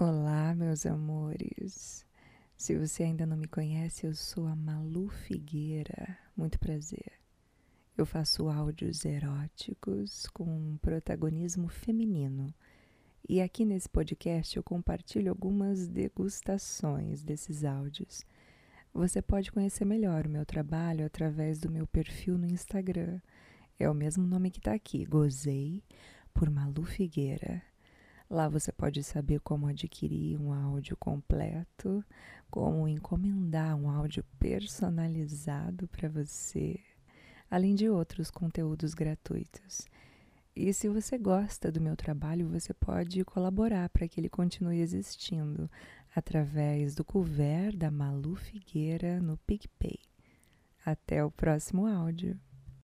Olá, meus amores. Se você ainda não me conhece, eu sou a Malu Figueira. Muito prazer. Eu faço áudios eróticos com um protagonismo feminino. E aqui nesse podcast eu compartilho algumas degustações desses áudios. Você pode conhecer melhor o meu trabalho através do meu perfil no Instagram. É o mesmo nome que está aqui, Gozei por Malu Figueira. Lá você pode saber como adquirir um áudio completo, como encomendar um áudio personalizado para você, além de outros conteúdos gratuitos. E se você gosta do meu trabalho, você pode colaborar para que ele continue existindo através do couvert da Malu Figueira no PicPay. Até o próximo áudio.